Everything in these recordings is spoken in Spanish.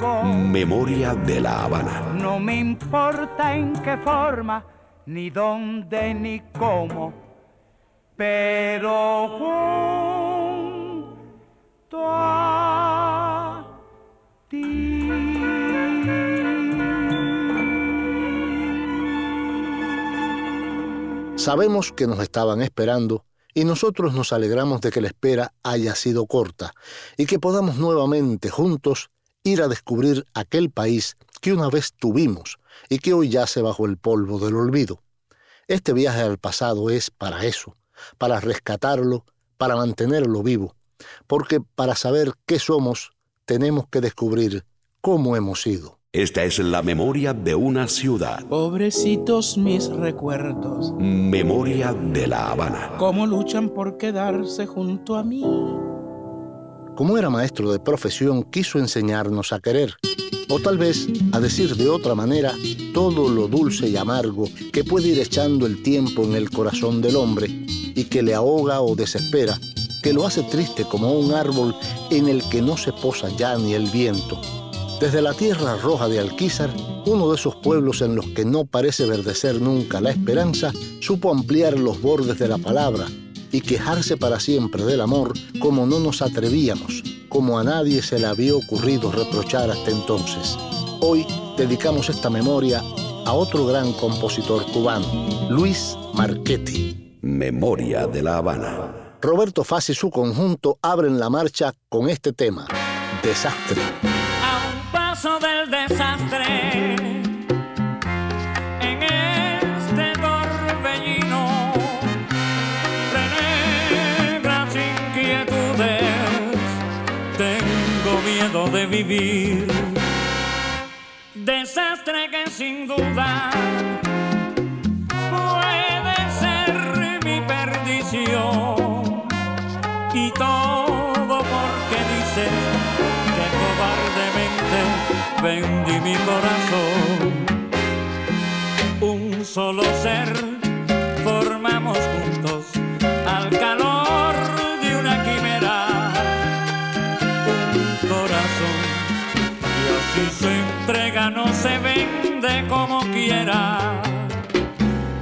Memoria de la Habana. No me importa en qué forma, ni dónde, ni cómo, pero junto a ti. Sabemos que nos estaban esperando y nosotros nos alegramos de que la espera haya sido corta y que podamos nuevamente juntos ir a descubrir aquel país que una vez tuvimos y que hoy yace bajo el polvo del olvido. Este viaje al pasado es para eso, para rescatarlo, para mantenerlo vivo, porque para saber qué somos tenemos que descubrir cómo hemos sido. Esta es la memoria de una ciudad. Pobrecitos mis recuerdos, Memoria de la Habana. cómo luchan por quedarse junto a mí. Como era maestro de profesión, quiso enseñarnos a querer, o tal vez, a decir de otra manera, todo lo dulce y amargo que puede ir echando el tiempo en el corazón del hombre y que le ahoga o desespera, que lo hace triste como un árbol en el que no se posa ya ni el viento. Desde la tierra roja de Alquizar, uno de esos pueblos en los que no parece verdecer nunca la esperanza, supo ampliar los bordes de la palabra y quejarse para siempre del amor como no nos atrevíamos, como a nadie se le había ocurrido reprochar hasta entonces. Hoy dedicamos esta memoria a otro gran compositor cubano, Luis Marchetti. Memoria de la Habana. Roberto Faz y su conjunto abren la marcha con este tema, Desastre. a un paso del desastre. Vivir. Desastre que sin duda puede ser mi perdición. Y todo porque dices que cobardemente vendí mi corazón. Un solo ser formamos juntos como quiera.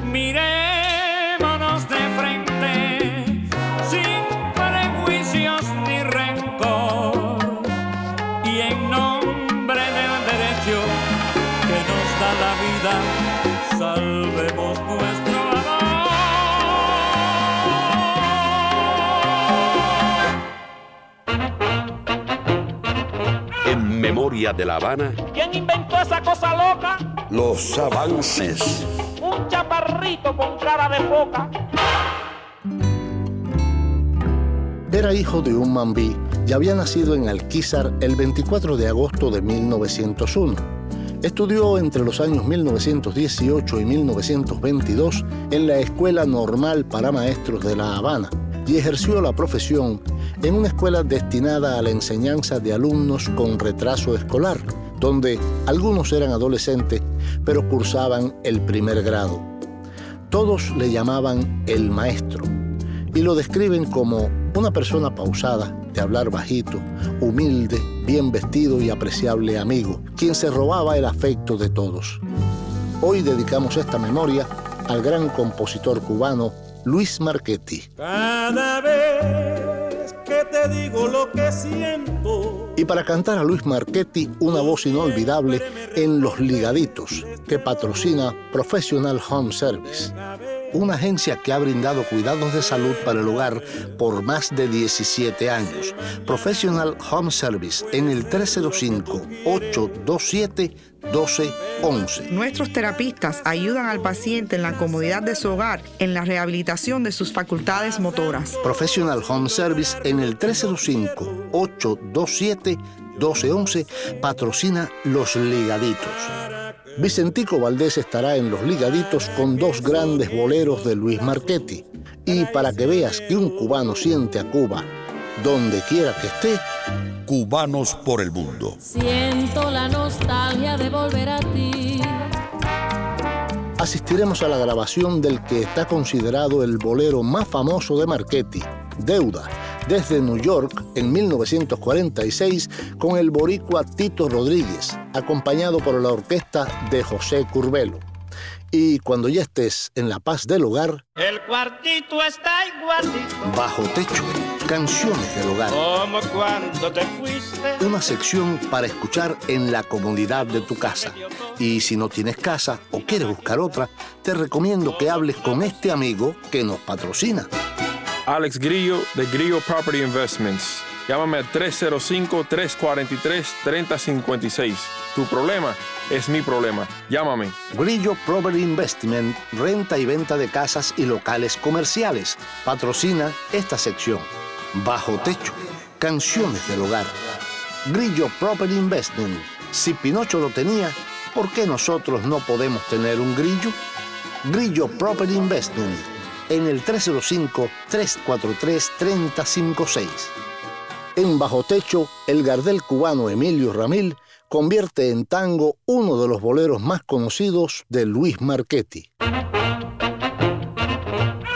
Mirémonos de frente, sin prejuicios ni rencor, y en nombre del derecho que nos da la vida, salvemos nuestro amor. En Memoria de la Habana, ¿Quién inventó esa cosa loca? Los avances. Un chaparrito con cara de foca. Era hijo de un mambí y había nacido en Alquizar el 24 de agosto de 1901. Estudió entre los años 1918 y 1922 en la Escuela Normal para Maestros de La Habana y ejerció la profesión en una escuela destinada a la enseñanza de alumnos con retraso escolar, donde algunos eran adolescentes pero cursaban el primer grado. Todos le llamaban el maestro y lo describen como una persona pausada, de hablar bajito, humilde, bien vestido y apreciable amigo, quien se robaba el afecto de todos. Hoy dedicamos esta memoria al gran compositor cubano Luis Marchetti. Que te digo lo que siento, Y para cantar a Luis Marchetti, una voz inolvidable en Los Ligaditos, que patrocina Professional Home Service, una agencia que ha brindado cuidados de salud para el hogar por más de 17 años. Professional Home Service en el 305-827-1211. Nuestros terapistas ayudan al paciente en la comodidad de su hogar en la rehabilitación de sus facultades motoras. Professional Home Service en el 305-827-1211 patrocina Los Ligaditos. Vicentico Valdés estará en los ligaditos con dos grandes boleros de Luis Marchetti. Y para que veas que un cubano siente a Cuba donde quiera que esté, Cubanos por el mundo. Siento la nostalgia de volver a ti. asistiremos a la grabación del que está considerado el bolero más famoso de Marchetti, Deuda, desde New York en 1946 con el boricua Tito Rodríguez, acompañado por la orquesta de José Curbelo. Y cuando ya estés en la paz del hogar, El cuartito está igualito bajo techo, canciones del hogar. como cuando te fuiste. Una sección para escuchar en la comodidad de tu casa. Y si no tienes casa o quieres buscar otra, te recomiendo que hables con este amigo que nos patrocina. Alex Grillo de Grillo Property Investments. Llámame al 305-343-3056. Tu problema es mi problema. Llámame. Grillo Property Investment, renta y venta de casas y locales comerciales. Patrocina esta sección. Bajo techo, canciones del hogar. Grillo Property Investment. Si Pinocho lo tenía, ¿por qué nosotros no podemos tener un grillo? Grillo Property Investment en el 305-343-3056. En Bajo Techo, el gardel cubano Emilio Ramil convierte en tango uno de los boleros más conocidos de Luis Marchetti.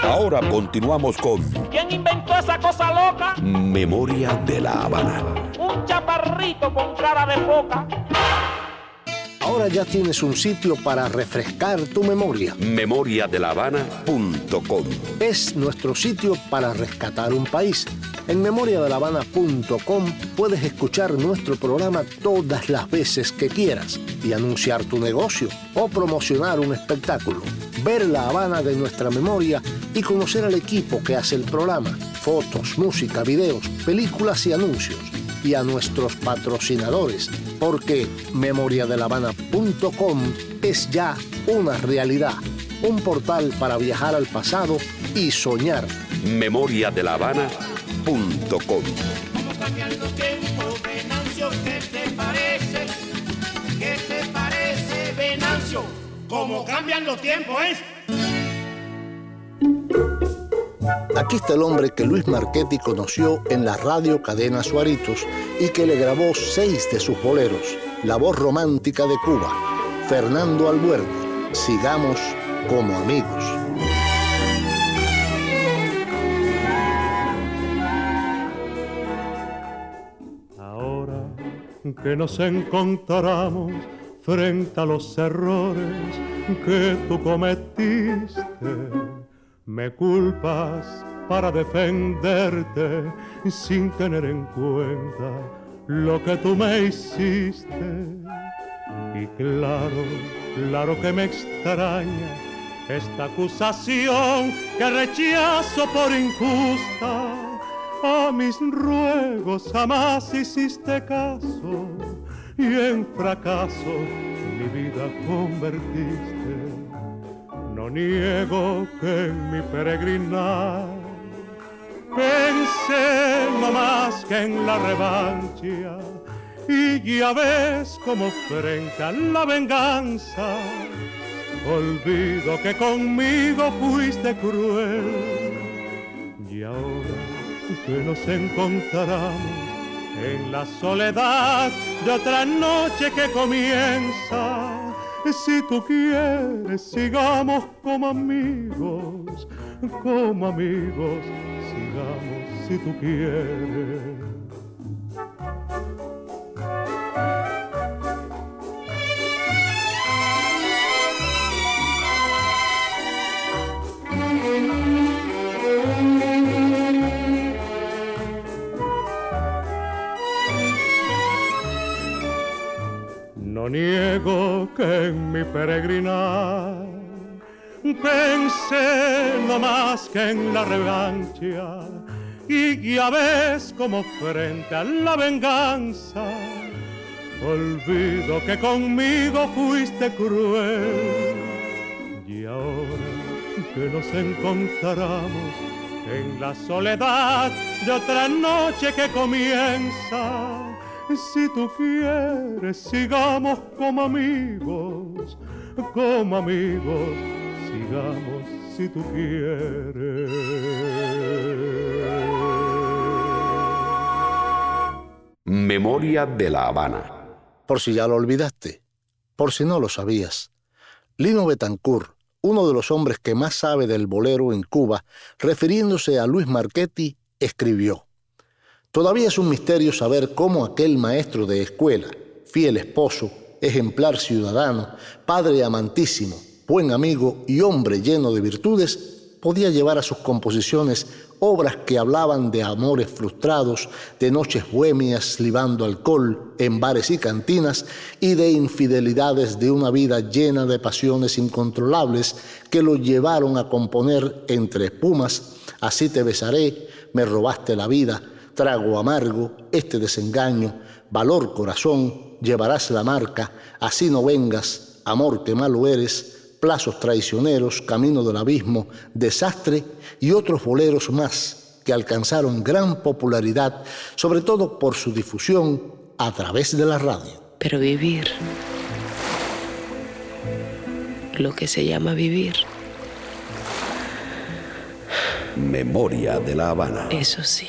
Ahora continuamos con ¿Quién inventó esa cosa loca? Memoria de la Habana. Un chaparrito con cara de foca. Ahora ya tienes un sitio para refrescar tu memoria. Memoriadelavana.com Es nuestro sitio para rescatar un país. En memoriadelavana.com puedes escuchar nuestro programa todas las veces que quieras y anunciar tu negocio o promocionar un espectáculo. Ver la Habana de nuestra memoria y conocer al equipo que hace el programa. Fotos, música, videos, películas y anuncios. Y a nuestros patrocinadores, porque memoriadelavana.com es ya una realidad. Un portal para viajar al pasado y soñar. Memoriadelavana.com ¿Cómo cambian los tiempos, Venancio? Aquí está el hombre que Luis Marchetti conoció en la radio cadena Suaritos y que le grabó seis de sus boleros, La voz romántica de Cuba, Fernando Albuerne. Sigamos como amigos. Ahora que nos encontramos frente a los errores que tú cometiste, me culpas para defenderte sin tener en cuenta lo que tú me hiciste. Y claro, claro que me extraña esta acusación que rechazo por injusta. A mis ruegos jamás hiciste caso y en fracaso mi vida convertiste. No niego que en mi peregrinar pensé no más que en la revancha y ya ves como frente a la venganza olvido que conmigo fuiste cruel y ahora que nos encontramos en la soledad de otra noche que comienza. Si tú quieres, sigamos como amigos, como amigos, sigamos si tú quieres. No niego que en mi peregrinar pensé no más que en la revancha y ya ves como frente a la venganza. Olvido que conmigo fuiste cruel y ahora que nos encontramos en la soledad de otra noche que comienza si tú quieres, sigamos como amigos, como amigos, sigamos si tú quieres. Memoria de la Habana. Por si ya lo olvidaste, por si no lo sabías. Lino Betancourt, uno de los hombres que más sabe del bolero en Cuba, refiriéndose a Luis Marchetti, escribió, Todavía es un misterio saber cómo aquel maestro de escuela, fiel esposo, ejemplar ciudadano, padre amantísimo, buen amigo y hombre lleno de virtudes, podía llevar a sus composiciones obras que hablaban de amores frustrados, de noches bohemias libando alcohol en bares y cantinas y de infidelidades de una vida llena de pasiones incontrolables que lo llevaron a componer entre espumas, Así te besaré, me robaste la vida, trago amargo, este desengaño, valor corazón, llevarás la marca, así no vengas, amor que malo eres, plazos traicioneros, camino del abismo, desastre y otros boleros más que alcanzaron gran popularidad, sobre todo por su difusión a través de la radio. Pero vivir, lo que se llama vivir. Memoria de la Habana. Eso sí.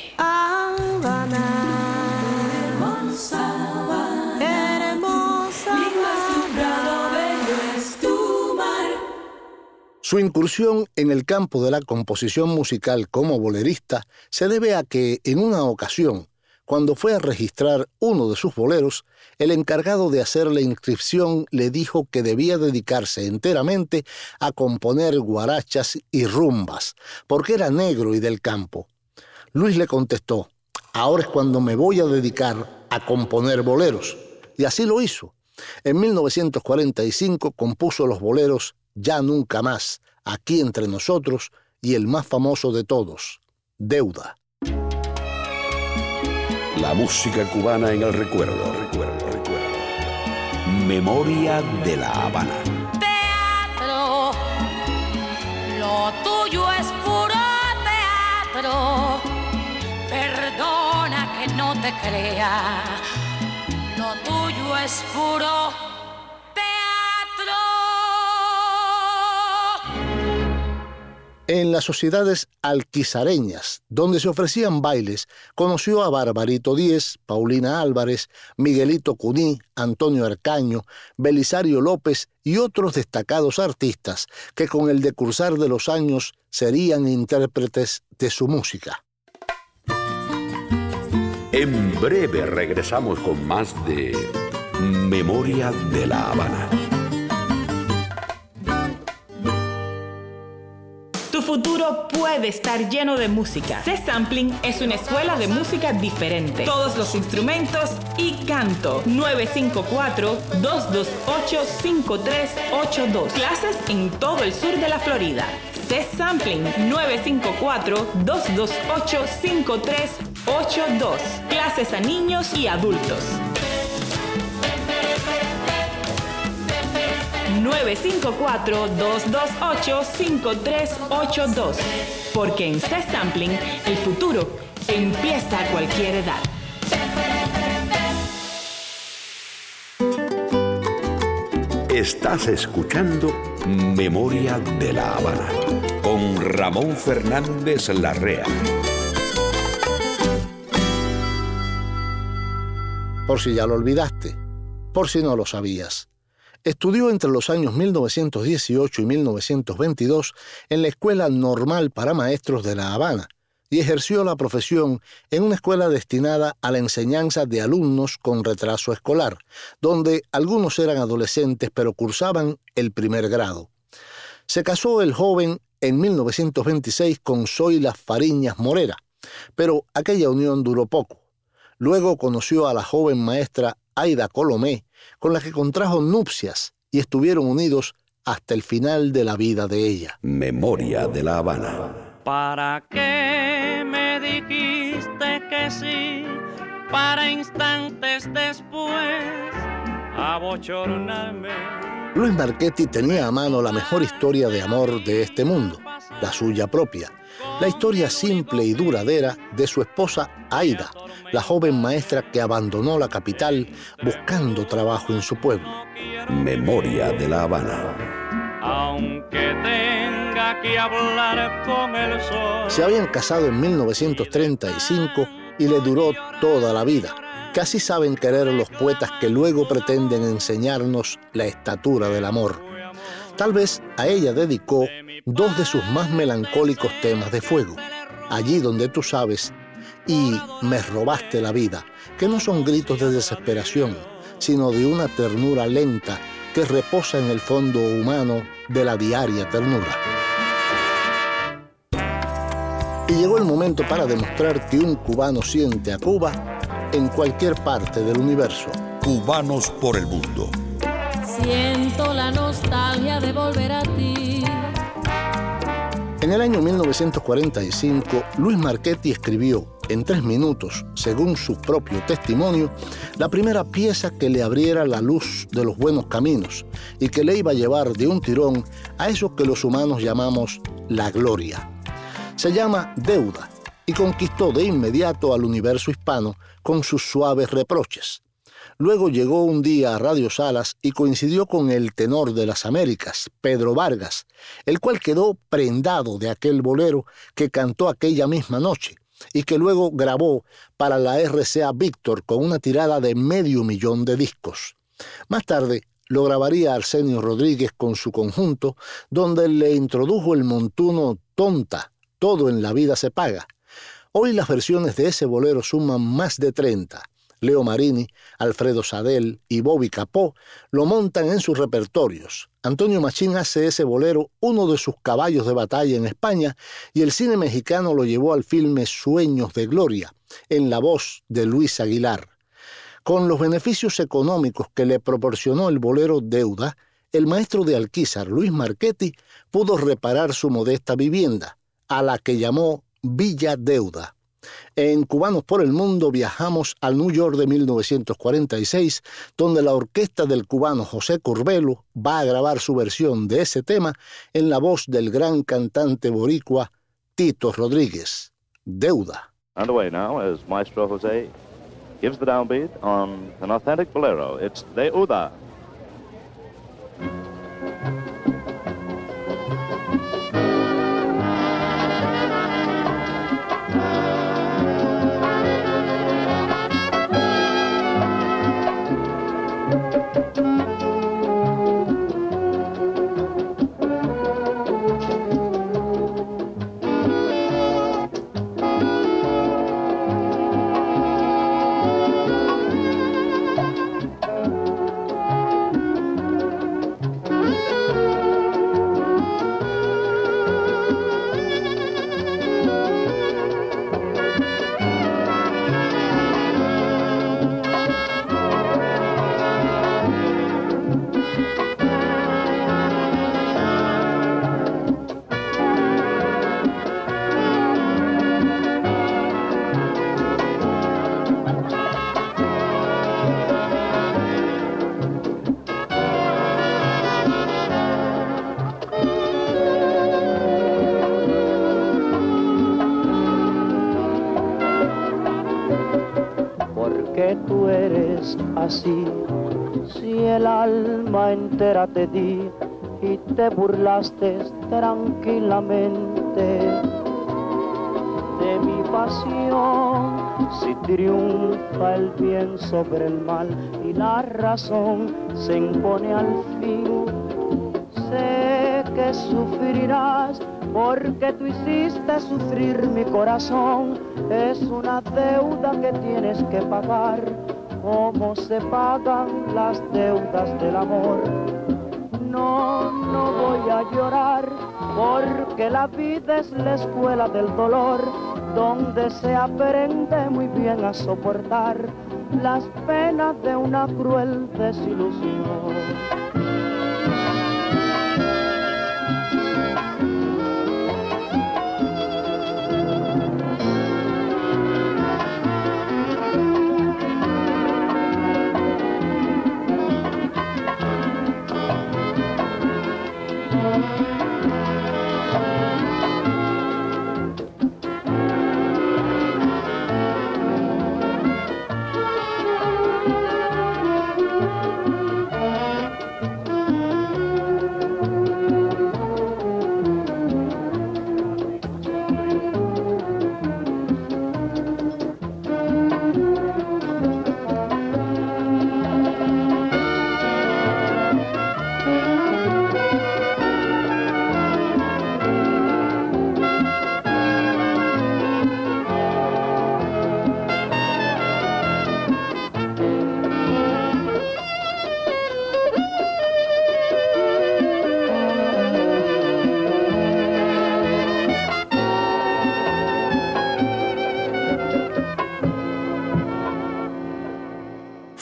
Su incursión en el campo de la composición musical como bolerista se debe a que en una ocasión, cuando fue a registrar uno de sus boleros, el encargado de hacer la inscripción le dijo que debía dedicarse enteramente a componer guarachas y rumbas, porque era negro y del campo. Luis le contestó, ahora es cuando me voy a dedicar a componer boleros. Y así lo hizo. En 1945 compuso los boleros Ya Nunca Más, Aquí entre nosotros y el más famoso de todos, Deuda. La música cubana en el recuerdo, recuerdo, recuerdo. Memoria de la Habana. Teatro, lo tuyo es puro teatro. Perdona que no te crea, lo tuyo es puro En las sociedades alquizareñas, donde se ofrecían bailes, conoció a Barbarito Díez, Paulina Álvarez, Miguelito Cuní, Antonio Arcaño, Belisario López y otros destacados artistas que con el decursar de los años serían intérpretes de su música. En breve regresamos con más de Memoria de la Habana. Futuro puede estar lleno de música. C-Sampling es una escuela de música diferente. Todos los instrumentos y canto. 954-228-5382. Clases en todo el sur de la Florida. C-Sampling 954-228-5382. Clases a niños y adultos. 954-228-5382. Porque en C-Sampling el futuro empieza a cualquier edad. Estás escuchando Memoria de la Habana con Ramón Fernández Larrea. Por si ya lo olvidaste, por si no lo sabías. Estudió entre los años 1918 y 1922 en la Escuela Normal para Maestros de La Habana y ejerció la profesión en una escuela destinada a la enseñanza de alumnos con retraso escolar, donde algunos eran adolescentes pero cursaban el primer grado. Se casó el joven en 1926 con Zoila Fariñas Morera, pero aquella unión duró poco. Luego conoció a la joven maestra Aida Colomé, con la que contrajo nupcias y estuvieron unidos hasta el final de la vida de ella. Memoria de la Habana. ¿Para qué me dijiste que sí? Para instantes después abochornarme. Luis Marchetti tenía a mano la mejor historia de amor de este mundo, la suya propia la historia simple y duradera de su esposa Aida, la joven maestra que abandonó la capital buscando trabajo en su pueblo. Memoria de la Habana. aunque tenga que hablar con el sol. Se habían casado en 1935 y le duró toda la vida. Casi saben querer los poetas que luego pretenden enseñarnos la estatura del amor. Tal vez a ella dedicó dos de sus más melancólicos temas de fuego, Allí donde tú sabes y Me robaste la vida, que no son gritos de desesperación, sino de una ternura lenta que reposa en el fondo humano de la diaria ternura. Y llegó el momento para demostrar que un cubano siente a Cuba en cualquier parte del universo. Cubanos por el mundo. Siento la nostalgia de volver a ti. En el año 1945, Luis Marchetti escribió en tres minutos, según su propio testimonio, la primera pieza que le abriera la luz de los buenos caminos y que le iba a llevar de un tirón a eso que los humanos llamamos la gloria. Se llama Deuda y conquistó de inmediato al universo hispano con sus suaves reproches. Luego llegó un día a Radio Salas y coincidió con el tenor de las Américas, Pedro Vargas, el cual quedó prendado de aquel bolero que cantó aquella misma noche y que luego grabó para la RCA Víctor con una tirada de medio millón de discos. Más tarde lo grabaría Arsenio Rodríguez con su conjunto, donde le introdujo el montuno Tonta, todo en la vida se paga. Hoy las versiones de ese bolero suman más de 30 Leo Marini, Alfredo Sadel y Bobby Capó lo montan en sus repertorios. Antonio Machín hace ese bolero uno de sus caballos de batalla en España y el cine mexicano lo llevó al filme Sueños de Gloria, en la voz de Luis Aguilar. Con los beneficios económicos que le proporcionó el bolero Deuda, el maestro de Alquizar, Luis Marchetti, pudo reparar su modesta vivienda, a la que llamó Villa Deuda. En Cubanos por el Mundo viajamos al New York de 1946, donde la orquesta del cubano José Curbelo va a grabar su versión de ese tema en la voz del gran cantante boricua Tito Rodríguez. Deuda. Now Maestro gives the downbeat on an authentic bolero. It's Deuda. Te di y te burlaste tranquilamente de mi pasión, si triunfa el bien sobre el mal y la razón se impone al fin, sé que sufrirás porque tú hiciste sufrir mi corazón, es una deuda que tienes que pagar. Cómo se pagan las deudas del amor. No, no voy a llorar porque la vida es la escuela del dolor donde se aprende muy bien a soportar las penas de una cruel desilusión.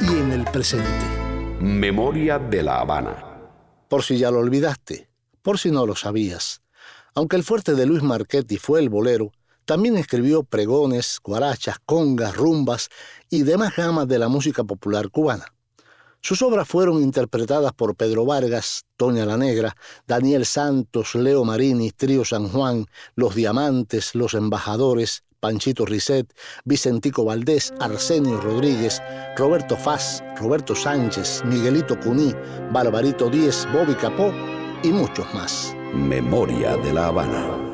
y en el presente. Memoria de la Habana. Por si ya lo olvidaste, por si no lo sabías. Aunque el fuerte de Luis Marchetti fue el bolero, también escribió pregones, guarachas, congas, rumbas y demás gamas de la música popular cubana. Sus obras fueron interpretadas por Pedro Vargas, Toña la Negra, Daniel Santos, Leo Marini, Trío San Juan, Los Diamantes, Los Embajadores, Panchito Risset, Vicentico Valdés, Arsenio Rodríguez, Roberto Faz, Roberto Sánchez, Miguelito Cuní, Barbarito Díez, Bobby Capó y muchos más. Memoria de la Habana.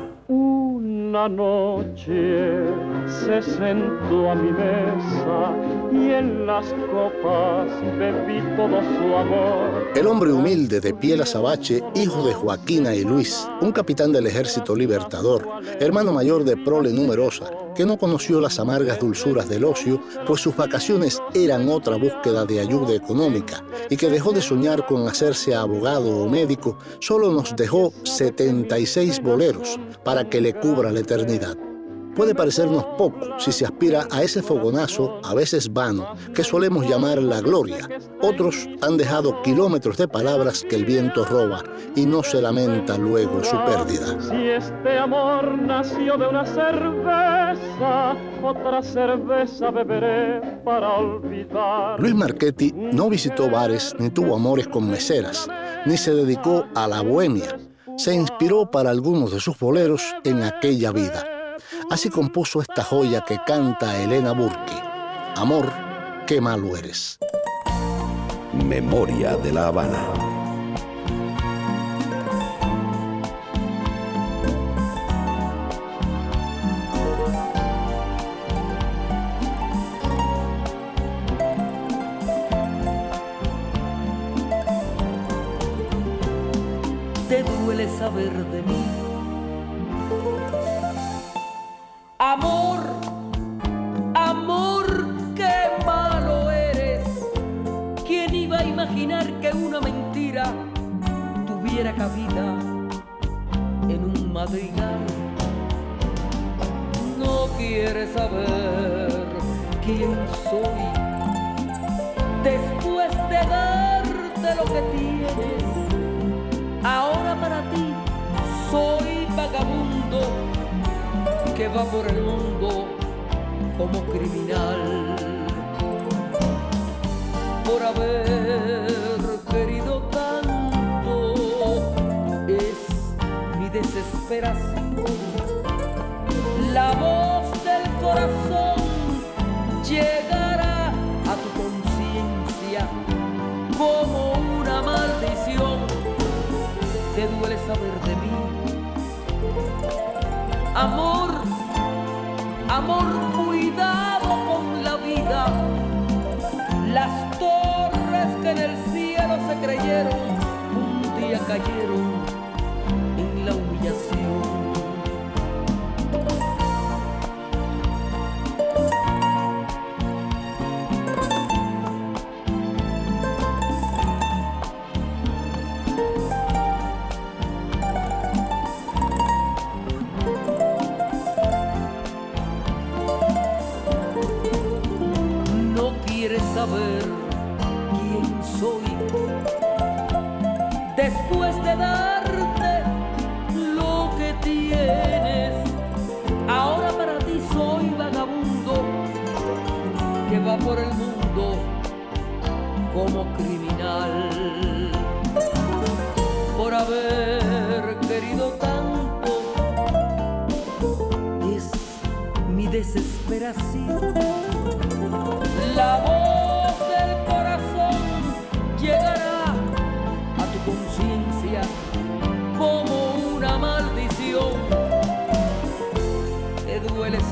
Una noche se sentó a mi mesa y en las copas bebí todo su amor. El hombre humilde de piel azabache, hijo de Joaquina y Luis, un capitán del ejército libertador, hermano mayor de prole numerosa, que no conoció las amargas dulzuras del ocio, pues sus vacaciones eran otra búsqueda de ayuda económica, y que dejó de soñar con hacerse abogado o médico, solo nos dejó 76 boleros para que le cubra la eternidad. Puede parecernos poco si se aspira a ese fogonazo, a veces vano, que solemos llamar la gloria. Otros han dejado kilómetros de palabras que el viento roba y no se lamenta luego su pérdida. Si este amor nació de una cerveza, otra cerveza beberé para olvidar. Luis Marchetti no visitó bares ni tuvo amores con meseras, ni se dedicó a la bohemia. Se inspiró para algunos de sus boleros en aquella vida Así compuso esta joya que canta Elena Burke. Amor, qué malo eres. Memoria de la Habana. Saber de mí Amor, amor, qué malo eres. ¿Quién iba a imaginar que una mentira tuviera cabida en un madrigal? No quieres saber quién soy. Después de darte lo que tienes, ahora para ti soy vagabundo que va por el mundo como criminal. Por haber querido tanto es mi desesperación de mí amor Amor, cuidado con la vida. Las torres que en el cielo se creyeron, un día cayeron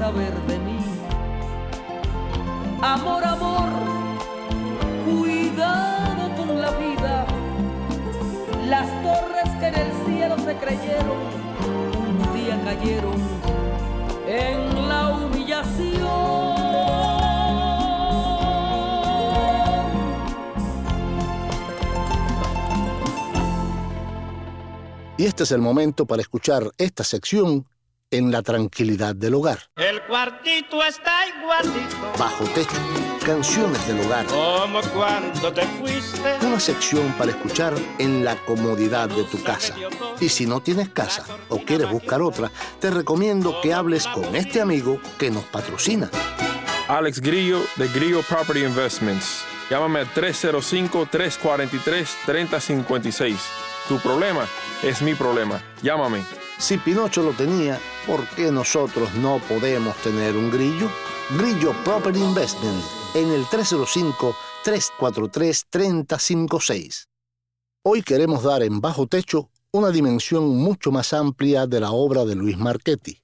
saber de mí. Amor, amor, cuidado con la vida. Las torres que en el cielo se creyeron, un día cayeron en la humillación. Y este es el momento para escuchar esta sección en la tranquilidad del hogar. El cuartito está igualito. Bajo techo, canciones del hogar. Como cuando te fuiste. Una sección para escuchar en la comodidad de tu casa. Y si no tienes casa o quieres buscar otra, te recomiendo que hables con este amigo que nos patrocina. Alex Grillo de Grillo Property Investments. Llámame al 305-343-3056. Tu problema es mi problema. Llámame. Si Pinocho lo tenía, ¿por qué nosotros no podemos tener un grillo? Grillo Property Investment en el 305-343-3056. Hoy queremos dar en bajo techo una dimensión mucho más amplia de la obra de Luis Marchetti.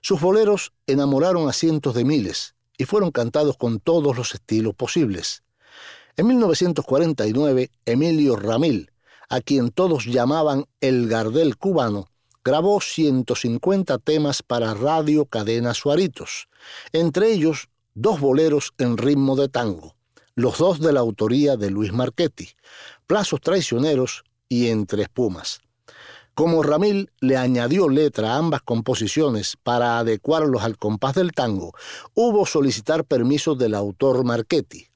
Sus boleros enamoraron a cientos de miles y fueron cantados con todos los estilos posibles. En 1949, Emilio Ramil, a quien todos llamaban el Gardel cubano, grabó 150 temas para Radio Cadena Suaritos, entre ellos dos boleros en ritmo de tango, los dos de la autoría de Luis Marchetti, Plazos Traicioneros y Entre Espumas. Como Ramil le añadió letra a ambas composiciones para adecuarlos al compás del tango, hubo solicitar permiso del autor Marchetti.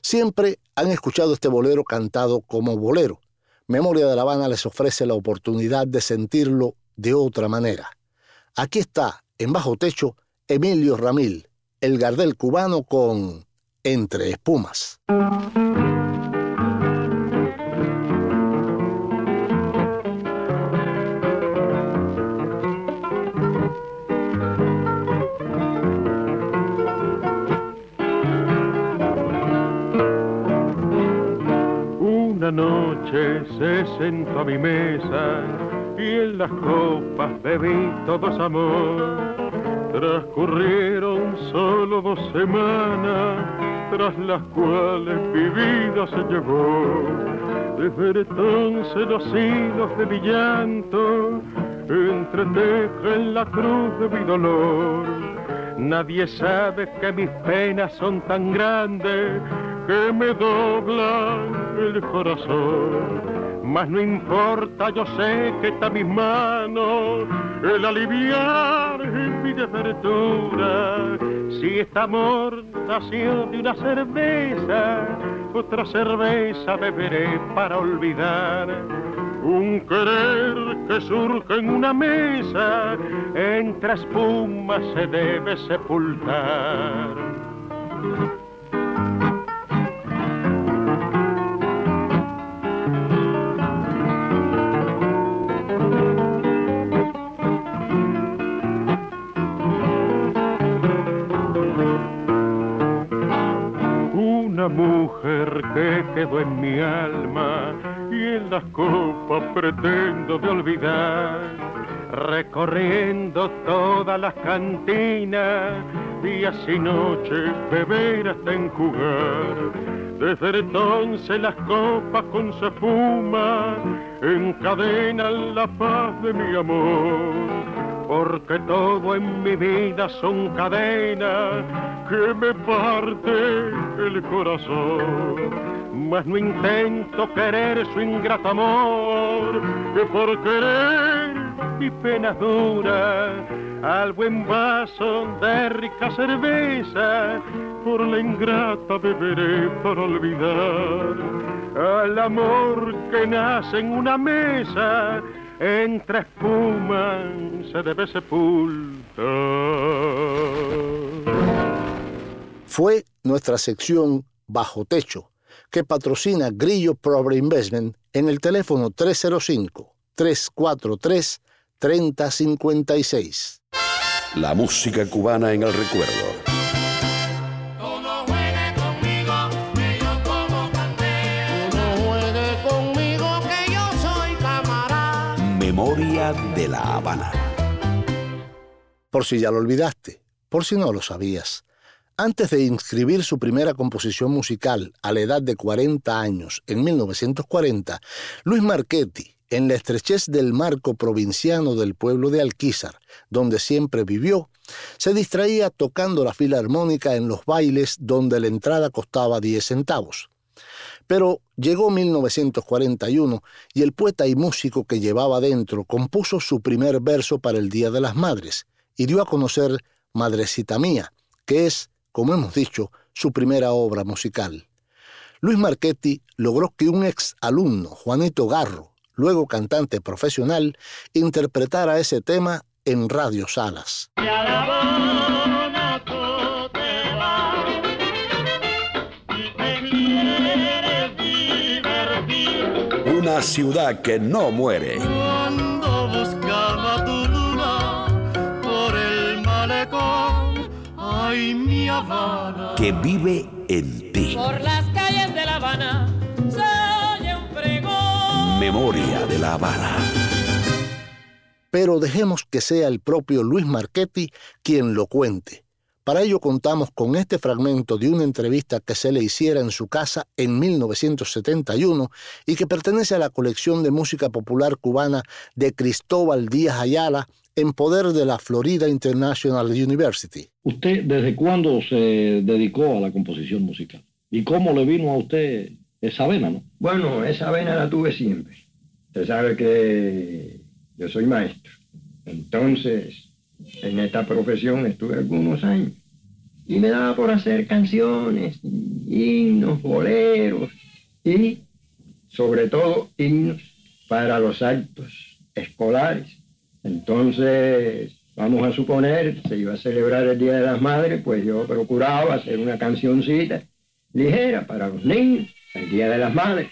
Siempre han escuchado este bolero cantado como bolero, Memoria de La Habana les ofrece la oportunidad de sentirlo de otra manera. Aquí está, en bajo techo, Emilio Ramil, el Gardel cubano con Entre Espumas. Se sentó a mi mesa y en las copas bebí todos amor. Transcurrieron solo dos semanas, tras las cuales mi vida se llevó. Desde entonces los hilos de mi llanto entretejen la cruz de mi dolor. Nadie sabe que mis penas son tan grandes que me doblan el corazón. Mas no importa, yo sé que está en mis manos el aliviar mi desventura. Si esta amor nació de una cerveza, otra cerveza beberé para olvidar. Un querer que surge en una mesa, entre espumas se debe sepultar. Una mujer que quedó en mi alma y en las copas pretendo de olvidar, recorriendo todas las cantinas, días y noches, beber hasta enjugar. Desde entonces las copas con su espuma encadenan la paz de mi amor, porque todo en mi vida son cadenas que me parte el corazón. Mas no intento querer su ingrato amor, que por querer mi pena dura, al buen vaso de rica cerveza, por la ingrata beberé para olvidar al amor que nace en una mesa, entre espumas se debe sepultar. Fue nuestra sección Bajo Techo, que patrocina Grillo Property Investment en el teléfono 305-343-3056. La música cubana en el recuerdo. No juegue conmigo que yo soy camarada. Memoria de La Habana. Por si ya lo olvidaste, por si no lo sabías. Antes de inscribir su primera composición musical a la edad de 40 años, en 1940, Luis Marchetti, en la estrechez del marco provinciano del pueblo de Alquizar, donde siempre vivió, se distraía tocando la filarmónica en los bailes donde la entrada costaba 10 centavos. Pero llegó 1941 y el poeta y músico que llevaba dentro compuso su primer verso para el Día de las Madres y dio a conocer Madrecita Mía, que es, como hemos dicho, su primera obra musical. Luis Marchetti logró que un ex alumno, Juanito Garro, luego cantante profesional, interpretara ese tema en Radio Salas. Una ciudad que no muere. Habana. Que vive en ti. Por las calles de La Habana se oye un pregón. Memoria de La Habana. Pero dejemos que sea el propio Luis Marchetti quien lo cuente. Para ello contamos con este fragmento de una entrevista que se le hiciera en su casa en 1971 y que pertenece a la colección de música popular cubana de Cristóbal Díaz Ayala en poder de la Florida International University. ¿Usted desde cuándo se dedicó a la composición musical? ¿Y cómo le vino a usted esa vena, no? Bueno, esa vena la tuve siempre. Usted sabe que yo soy maestro. Entonces, en esta profesión estuve algunos años. Y me daba por hacer canciones, himnos, boleros y sobre todo himnos para los actos escolares. Entonces, vamos a suponer, se iba a celebrar el Día de las Madres, pues yo procuraba hacer una cancioncita ligera para los niños, el Día de las Madres.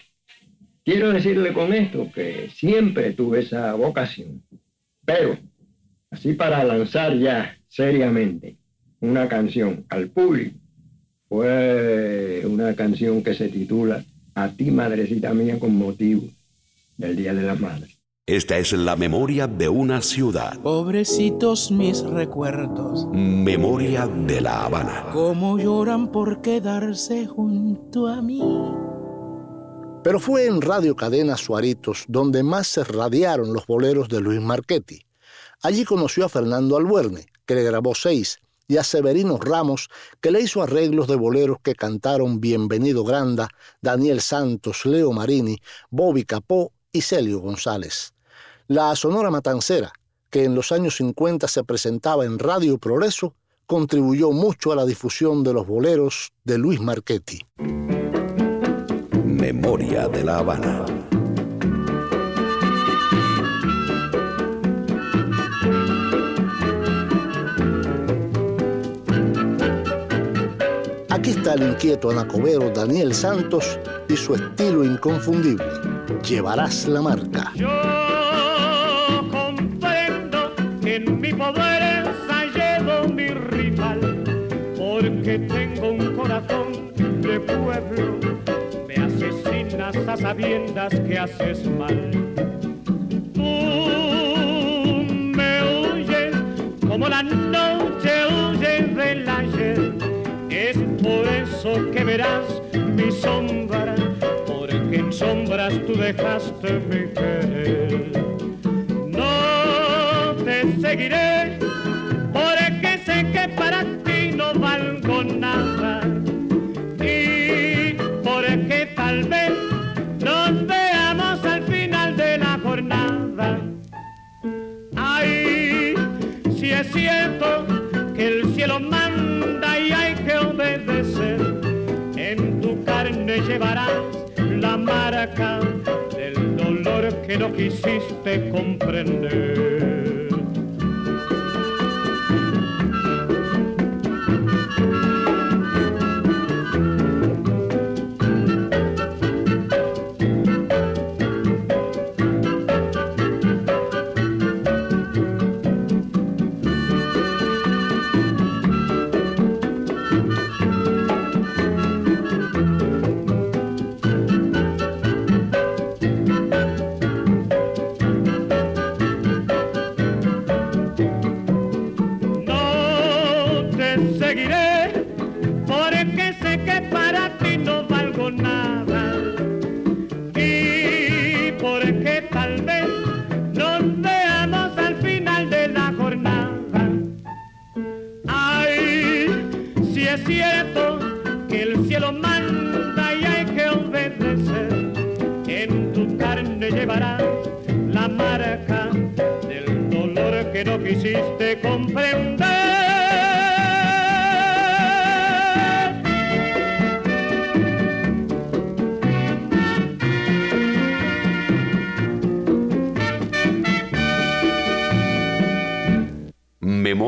Quiero decirle con esto que siempre tuve esa vocación, pero así para lanzar ya seriamente una canción al público, fue una canción que se titula A ti, madrecita mía, con motivo del Día de las Madres. Esta es la memoria de una ciudad. Pobrecitos mis recuerdos. Memoria de La Habana. Cómo lloran por quedarse junto a mí. Pero fue en Radio Cadena Suaritos donde más se radiaron los boleros de Luis Marchetti. Allí conoció a Fernando Albuerne, que le grabó seis, y a Severino Ramos, que le hizo arreglos de boleros que cantaron Bienvenido Granda, Daniel Santos, Leo Marini, Bobby Capó y Celio González. La Sonora Matancera, que en los años 50 se presentaba en Radio Progreso, contribuyó mucho a la difusión de los boleros de Luis Marchetti. Memoria de la Habana. Aquí está el inquieto anacobero Daniel Santos y su estilo inconfundible. Llevarás la marca. Yo en mi poder ensayado mi rival, porque tengo un corazón de pueblo. Me asesinas a sabiendas que haces mal. Tú me huyes como la noche huye del ayer. Es por eso que verás mi sombra, porque en sombras tú dejaste mi querer. Seguiré, porque sé que para ti no valgo nada. Y porque tal vez nos veamos al final de la jornada. Ay, si es cierto que el cielo manda y hay que obedecer, en tu carne llevarás la marca del dolor que no quisiste comprender.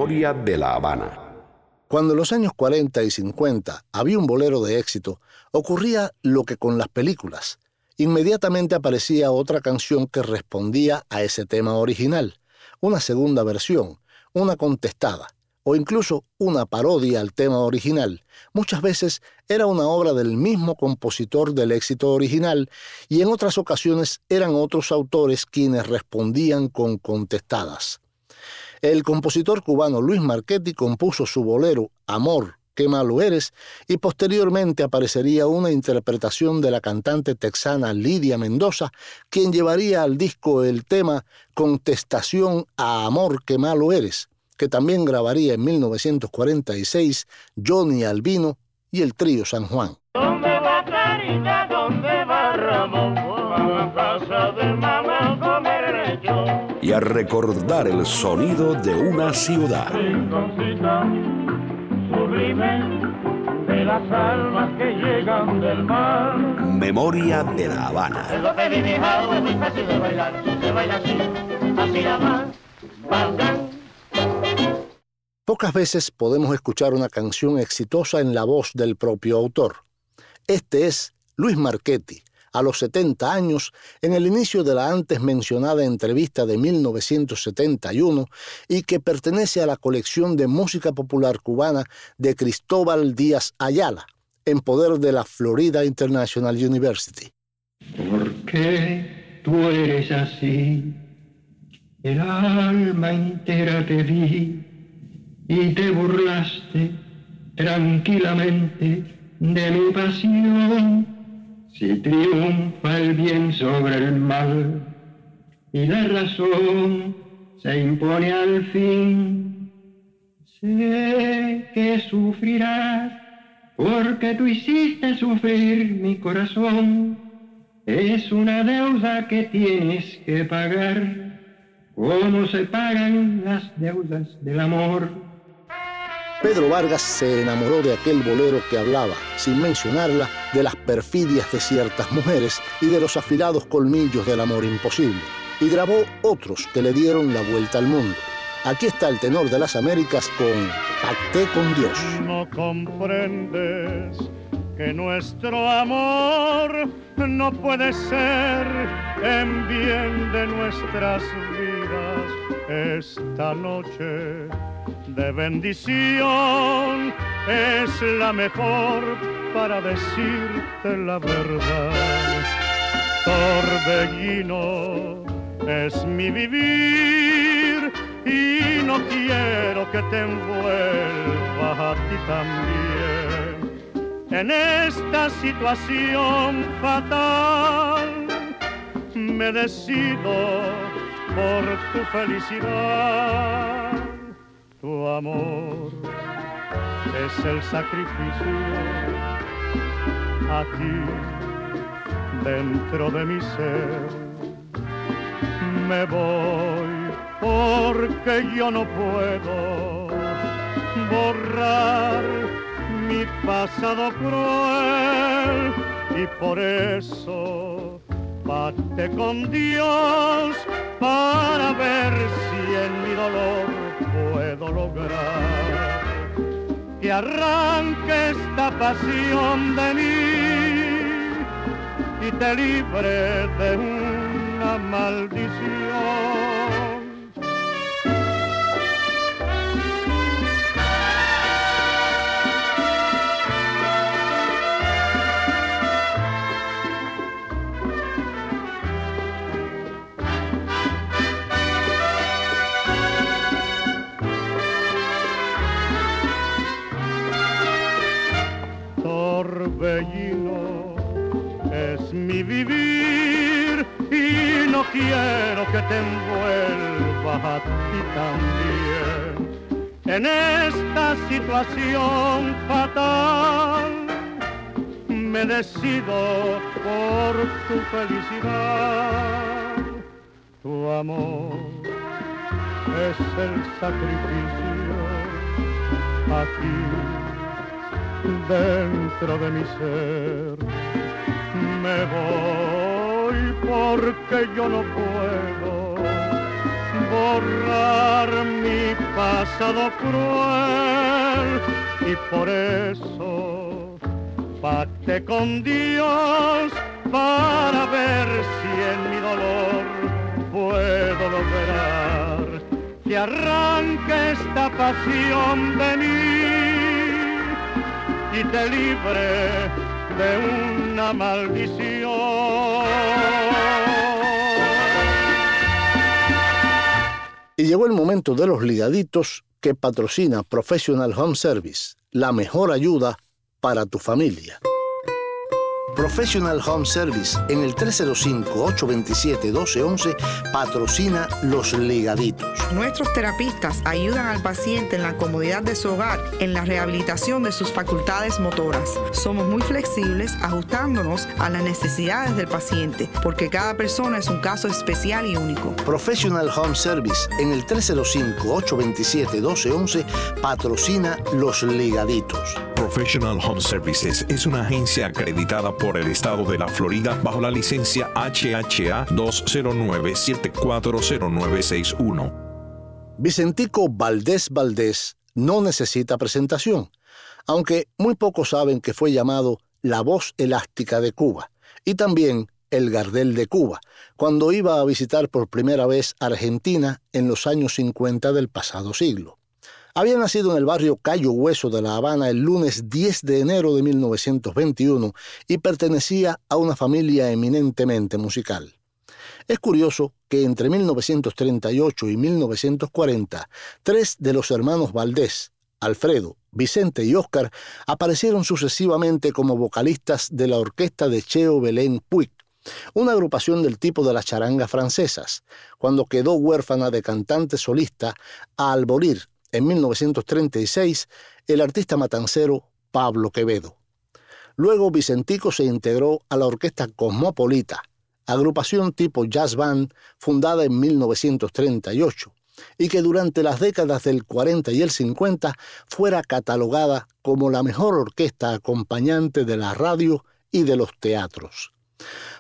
Memoria de la Habana. Cuando en los años 40 y 50 había un bolero de éxito, ocurría lo que con las películas. Inmediatamente aparecía otra canción que respondía a ese tema original, una segunda versión, una contestada, o incluso una parodia al tema original. Muchas veces era una obra del mismo compositor del éxito original y en otras ocasiones eran otros autores quienes respondían con contestadas. El compositor cubano Luis Marchetti compuso su bolero Amor, qué malo eres, y posteriormente aparecería una interpretación de la cantante texana Lidia Mendoza, quien llevaría al disco el tema Contestación a Amor, qué malo eres, que también grabaría en 1946 Johnny Albino y el trío San Juan. ¿Dónde va Carita? Recordar el sonido de una ciudad. Memoria de la Habana. Pocas veces podemos escuchar una canción exitosa en la voz del propio autor. Este es Luis Marchetti, a los 70 años en el inicio de la antes mencionada entrevista de 1971 y que pertenece a la colección de música popular cubana de Cristóbal Díaz Ayala, en poder de la Florida International University. ¿Por qué tú eres así? El alma entera te vi y te burlaste tranquilamente de mi pasión si triunfa el bien sobre el mal y la razón se impone al fin, sé que sufrirás porque tú hiciste sufrir mi corazón. Es una deuda que tienes que pagar, como se pagan las deudas del amor. Pedro Vargas se enamoró de aquel bolero que hablaba, sin mencionarla, de las perfidias de ciertas mujeres y de los afilados colmillos del amor imposible, y grabó otros que le dieron la vuelta al mundo. Aquí está el tenor de las Américas con Pacté con Dios. No comprendes que nuestro amor no puede ser en bien de nuestras vidas esta noche de bendición es la mejor para decirte la verdad. Torbellino es mi vivir y no quiero que te envuelva a ti también en esta situación fatal. Me decido por tu felicidad tu amor es el sacrificio aquí dentro de mi ser. Me voy porque yo no puedo borrar mi pasado cruel y por eso pate con Dios para ver si en mi dolor lograr que arranque esta pasión de mí y te libre de una maldición. Es mi vivir y no quiero que te envuelva a ti también en esta situación fatal. Me decido por tu felicidad tu amor es el sacrificio aquí dentro de mi ser. Me voy porque yo no puedo borrar mi pasado cruel y por eso pacte con Dios para ver si en mi dolor puedo lograr que arranque esta pasión de mí y te libre de una maldición. Y llegó el momento de los ligaditos que patrocina Professional Home Service, la mejor ayuda para tu familia. Professional Home Service en el 305-827-1211 patrocina Los Ligaditos. Nuestros terapistas ayudan al paciente en la comodidad de su hogar en la rehabilitación de sus facultades motoras. Somos muy flexibles ajustándonos a las necesidades del paciente porque cada persona es un caso especial y único. Professional Home Service en el 305-827-1211 patrocina Los Ligaditos. Professional Home Services es una agencia acreditada por el estado de la Florida bajo la licencia HHA 209740961. Vicentico Valdés Valdés no necesita presentación, aunque muy pocos saben que fue llamado la voz elástica de Cuba y también el Gardel de Cuba, cuando iba a visitar por primera vez Argentina en los años 50 del pasado siglo. Había nacido en el barrio Cayo Hueso de La Habana el lunes 10 de enero de 1921 y pertenecía a una familia eminentemente musical. Es curioso que entre 1938 y 1940, tres de los hermanos Valdés, Alfredo, Vicente y Óscar, aparecieron sucesivamente como vocalistas de la orquesta de Cheo Belén Puig, una agrupación del tipo de las charangas francesas, cuando quedó huérfana de cantante solista al morir en 1936 el artista matancero Pablo Quevedo. Luego Vicentico se integró a la orquesta Cosmopolita, agrupación tipo jazz band fundada en 1938 y que durante las décadas del 40 y el 50 fuera catalogada como la mejor orquesta acompañante de la radio y de los teatros.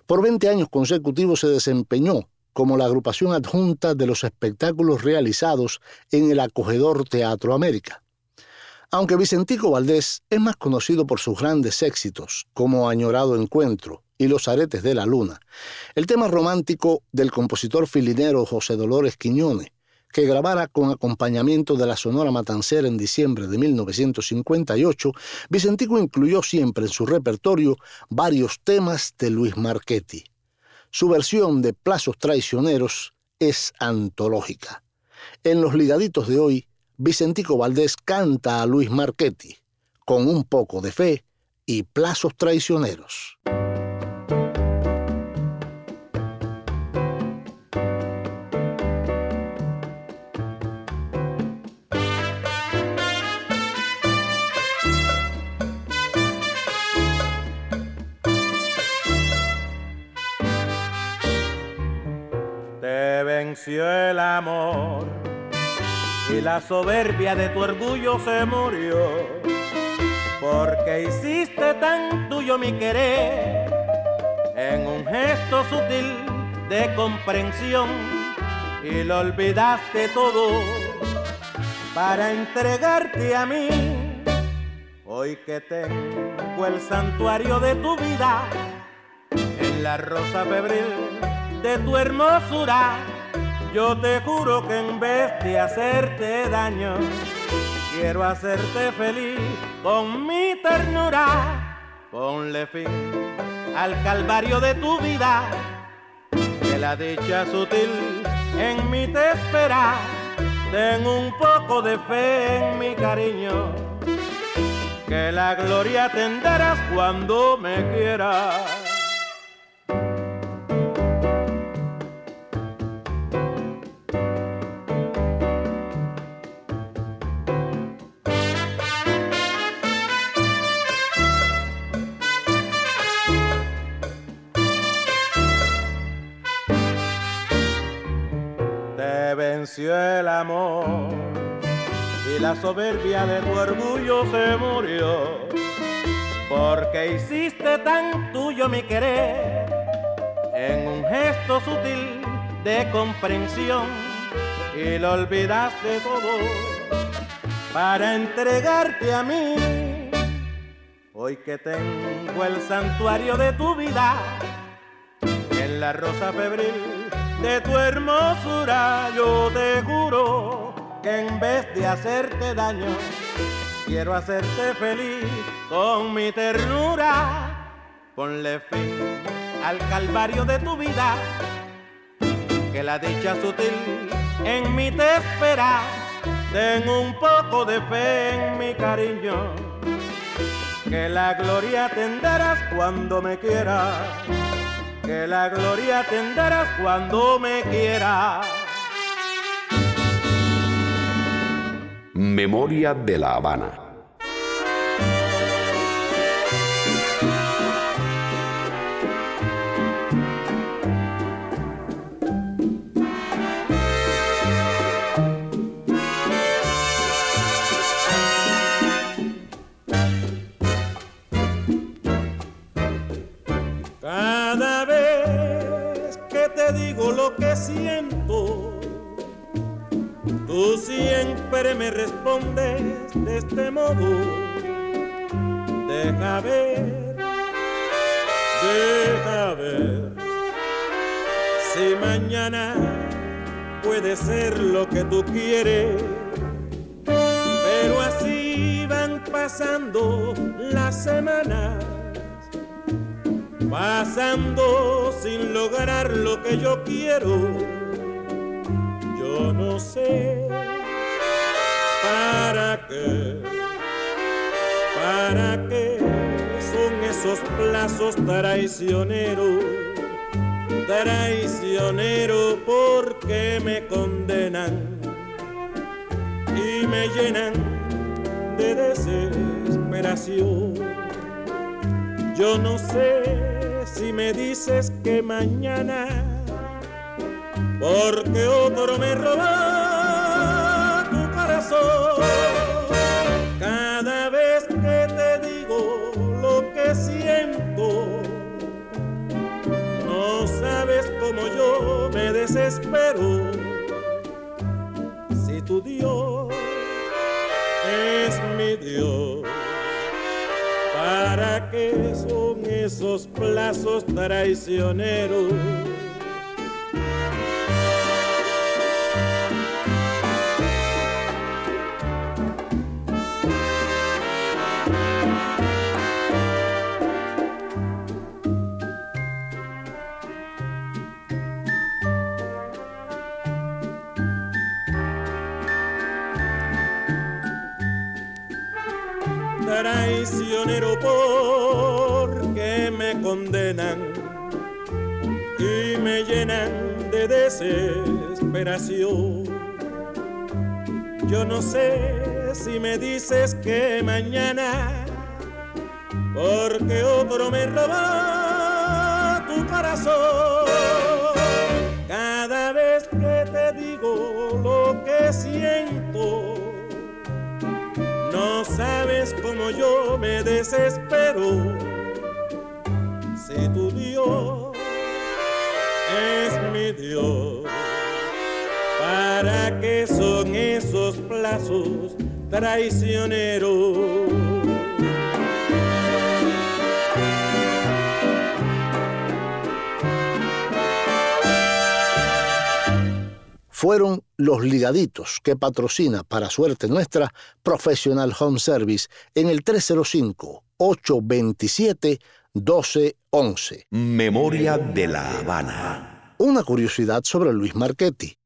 Por 20 años consecutivos se desempeñó como la agrupación adjunta de los espectáculos realizados en el acogedor Teatro América. Aunque Vicentico Valdés es más conocido por sus grandes éxitos, como Añorado Encuentro y Los Aretes de la Luna, el tema romántico del compositor filinero José Dolores Quiñones, que grabara con acompañamiento de la Sonora Matancera en diciembre de 1958, Vicentico incluyó siempre en su repertorio varios temas de Luis Marchetti. Su versión de Plazos Traicioneros es antológica. En los ligaditos de hoy, Vicentico Valdés canta a Luis Marchetti, con un poco de fe y plazos traicioneros. Venció el amor y la soberbia de tu orgullo se murió. Porque hiciste tan tuyo mi querer en un gesto sutil de comprensión y lo olvidaste todo para entregarte a mí. Hoy que tengo el santuario de tu vida en la rosa febril de tu hermosura yo te juro que en vez de hacerte daño, quiero hacerte feliz con mi ternura. Ponle fin al calvario de tu vida, que la dicha sutil en mí te espera. Ten un poco de fe en mi cariño, que la gloria tendrás cuando me quieras. La soberbia de tu orgullo se murió. Porque hiciste tan tuyo mi querer en un gesto sutil de comprensión y lo olvidaste todo para entregarte a mí. Hoy que tengo el santuario de tu vida, en la rosa febril de tu hermosura, yo te juro que en vez de hacerte daño, quiero hacerte feliz con mi ternura. Ponle fin al calvario de tu vida, que la dicha sutil en mí te espera. Ten un poco de fe en mi cariño, que la gloria tendrás cuando me quieras, que la gloria tendrás cuando me quieras. Memoria de la Habana. Me respondes de este modo. Deja ver, deja ver, si mañana puede ser lo que tú quieres, pero así van pasando las semanas pasando sin lograr lo que yo quiero. Yo no sé para qué son esos plazos traicioneros, traicioneros porque me condenan y me llenan de desesperación. Yo no sé si me dices que mañana, porque otro me roba tu corazón. Cómo yo me desespero. Si tu Dios es mi Dios, ¿para qué son esos plazos traicioneros? Porque me condenan y me llenan de desesperación. Yo no sé si me dices que mañana, porque otro me roba tu corazón. Sabes cómo yo me desespero si tu Dios es mi Dios. ¿Para qué son esos plazos traicioneros? Fueron los ligaditos que patrocina para suerte nuestra Professional Home Service en el 305-827-1211. Memoria de la Habana. Una curiosidad sobre Luis Marchetti.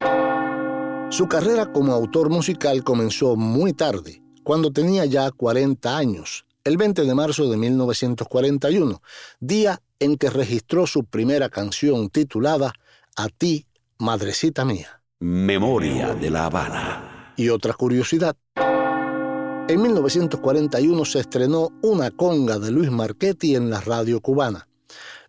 Su carrera como autor musical comenzó muy tarde, cuando tenía ya 40 años, el 20 de marzo de 1941, día en que registró su primera canción titulada A ti, madrecita mía. Memoria de la Habana. Y otra curiosidad. En 1941 se estrenó una conga de Luis Marchetti en la radio cubana.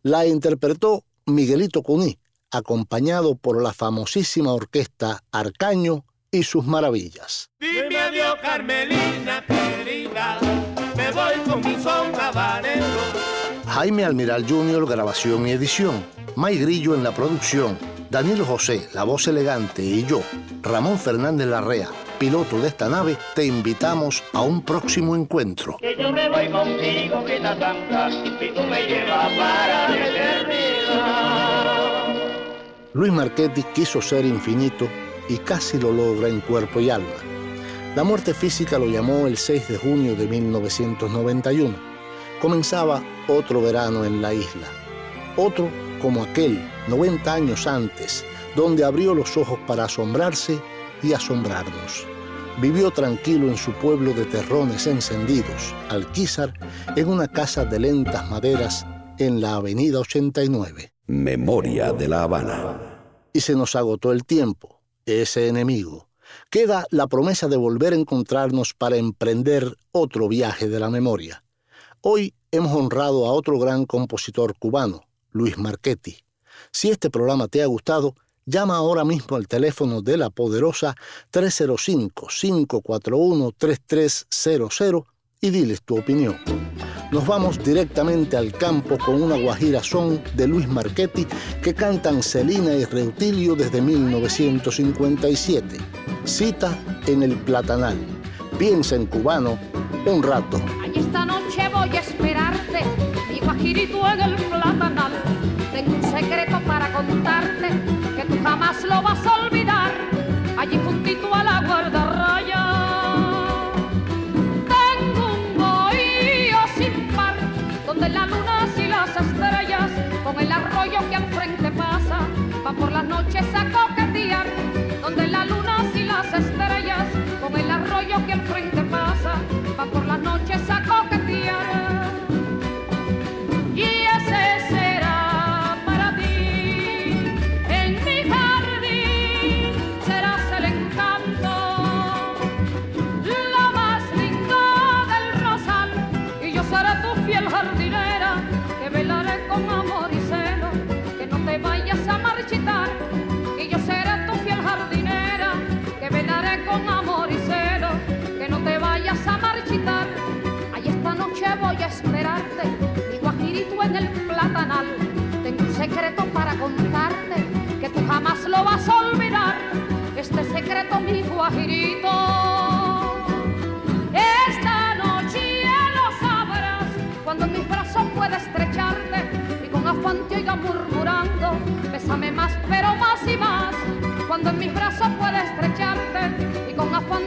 La interpretó Miguelito Cuní, acompañado por la famosísima orquesta Arcaño y sus maravillas. Dime adiós, Carmelina querida, me voy con mi son Jaime Almiral Jr., grabación y edición. May Grillo en la producción. Daniel José, la voz elegante, y yo, Ramón Fernández Larrea, piloto de esta nave, te invitamos a un próximo encuentro. Que yo me voy contigo, y tú me llevas para la eternidad. Luis Marchetti quiso ser infinito y casi lo logra en cuerpo y alma. La muerte física lo llamó el 6 de junio de 1991. Comenzaba otro verano en la isla. Otro como aquel 90 años antes, donde abrió los ojos para asombrarse y asombrarnos. Vivió tranquilo en su pueblo de terrones encendidos, Alquizar, en una casa de lentas maderas en la avenida 89. Memoria de la Habana. Y se nos agotó el tiempo, ese enemigo. Queda la promesa de volver a encontrarnos para emprender otro viaje de la memoria. Hoy hemos honrado a otro gran compositor cubano, Luis Marchetti. Si este programa te ha gustado, llama ahora mismo al teléfono de la poderosa 305-541-3300 y diles tu opinión. Nos vamos directamente al campo con una guajira son de Luis Marchetti que cantan Celina y Reutilio desde 1957. Cita en el Platanal. Piensa en cubano un rato. esta noche voy a esperarte, mi guajirito en el Platanal. Tengo un secreto para contarte que tú jamás lo vas a olvidar. Allí juntito a la guardarraya las lunas y las estrellas, con el arroyo que al frente pasa, va por las noches a coquetear, donde las lunas y las estrellas, con el arroyo que al frente guajirito. Esta noche lo sabrás cuando en mis brazos pueda estrecharte afán te oiga murmurando, bésame más, pero más y más, cuando en mis brazos pueda estrecharte y con afán